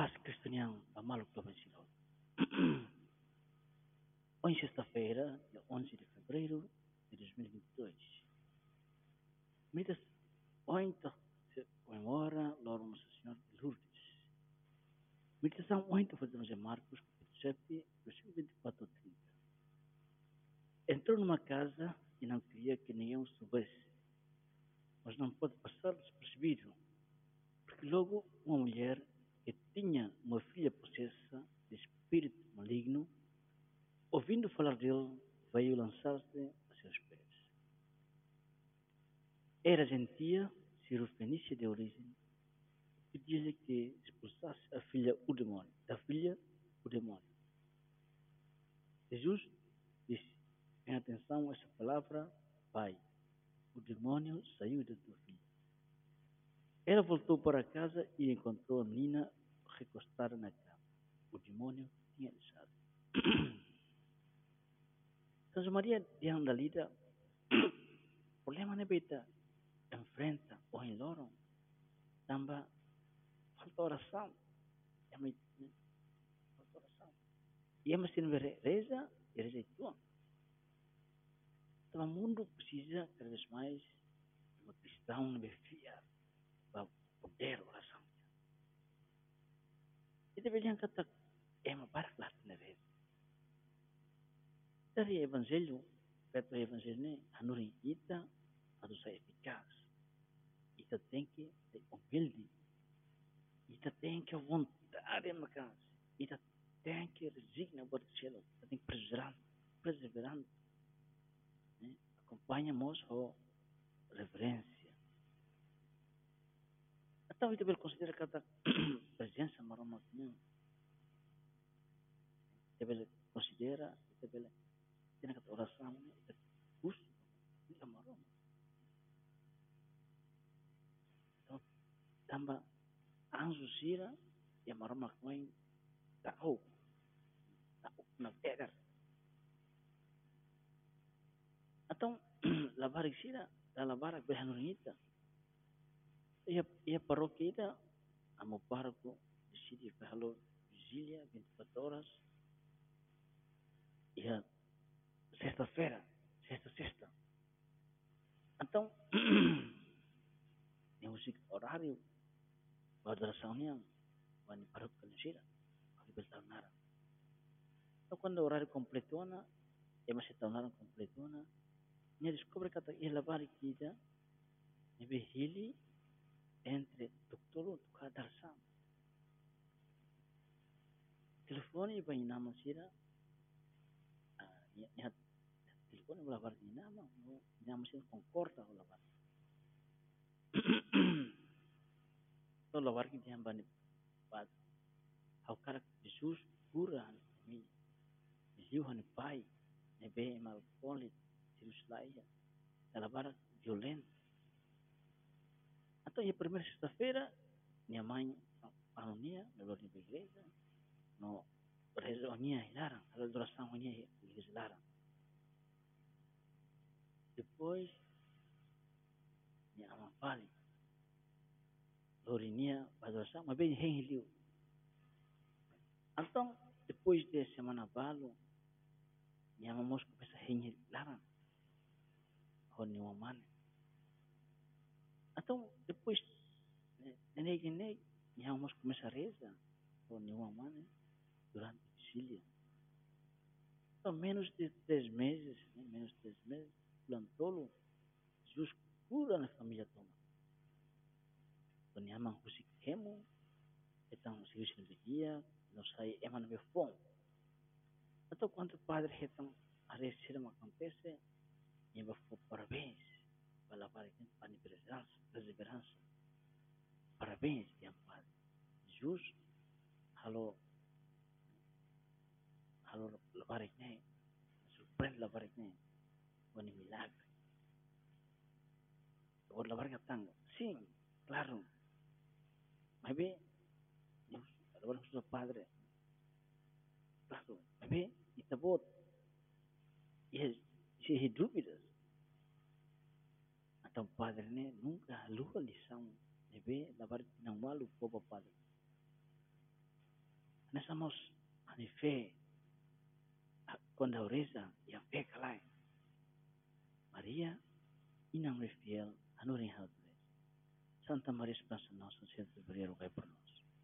paz cristiano a malu que vencedor. Hoje, sexta-feira, dia 11 de fevereiro de 2022. Mitas ontem se comemora Loro Nossa Senhora de Lourdes. Meditação ontem fazemos em Marcos, capítulo 7, versículo 24 a 30. Entrou numa casa e não queria que nenhum soubesse, mas não pode passar despercebido, porque logo uma mulher que tinha uma filha possessa de espírito maligno, ouvindo falar dele, veio lançar-se a seus pés. Era gentia, cirofenícia de origem, e dizia que expulsasse a filha o demônio, da filha o demônio. Jesus disse, em atenção a essa palavra, Pai, o demônio saiu da tua filha. Ela voltou para casa e encontrou a menina recostada na cama. O demônio tinha deixado. Então, Maria de Andalida, problema na beta, enfrenta o loro, também falta oração. É uma, falta oração. E é uma sendo reza e rejeitou. Então, o mundo precisa cada vez mais de uma cristão me fiar E deveria kata é uma barca na vez. Dari evangelho, kata evangelho ne hanurin ita atau saya eficaz. Ita tem que ter humilde. Ita tem que vontade macas. Ita tem que resigna buat cielo. Ita tem que perseverar, perseverando. Né? Acompanhamos a reverência. Hatta o bir konserlere kadar özgensem var olmaz mı? İşte böyle konserlere, işte böyle yine kadar orasam mı? İşte kurs mı? Ama var olmaz. Tamba anzu sira ya maramak main tahu tahu nak tegar. Atau labarik sira dah labarik berhenti ia ia parokeda amo parco sidi e falo Zilia bin Fatoras ia sexta-feira sexta sexta então é um sig horário para dar saunia quando paro que não gira a vida está na então quando o horário completo ana masih mais está na completo ana me descobre que a ilha varikida me vigili entre doktorul ka darsam telefoni ba inama sira ya telefon ba bar inama no inama sira kon korta ba bar to la bar ki jam ba ni ba how kar jesus kuran mi jiu han pai ne be mal poli jerusalem la bar violenta Então, a primeira sexta-feira, minha mãe, a unia, na glória da igreja, no reunião hilaram, a adoração unia igreja hilaram. Depois, minha mãe fala, Lorinia, a adoração, mas bem renhiliu. Então, depois de semana balo, minha mãe começa a renhilar ni wamane. Então, depois, neneg που είσαι. Ε, Δεν έγινε μια όμως που μέσα ρίζα τον Ιού Αμάνε τώρα την ψήλια. Το μένω στις τρεις μέζες, ναι, ε, μένω στις τρεις μέζες, πλαντόλου, ζούς κούραν αυτά μία τόμα. Τον Ιού Αμάνε χωρίς και μου, ήταν σε λίγη συνεργεία, ενώ σάι έμανε με φόμ. Να το κουάντο πάντρε ήταν αρέσει σύρμα καμπέσε, για να φοβάρβες, αλλά πάρει την πανιπρεζάνση. vez que amar. Jesus halo falou la varinha, surpreende la varinha, com um milagre. Agora la varinha está, sim, claro. Mas bem, Deus, agora o seu padre, claro, mas bem, e tá bom. E ya, se ele dúvidas, então padre né, nunca alugou a lição nebe labar nan walu ko babba na samos ani fe kon daureza ya fe kalai. Maria inang refiel anu ri santa maria spasa nosa sentu berero kai pronos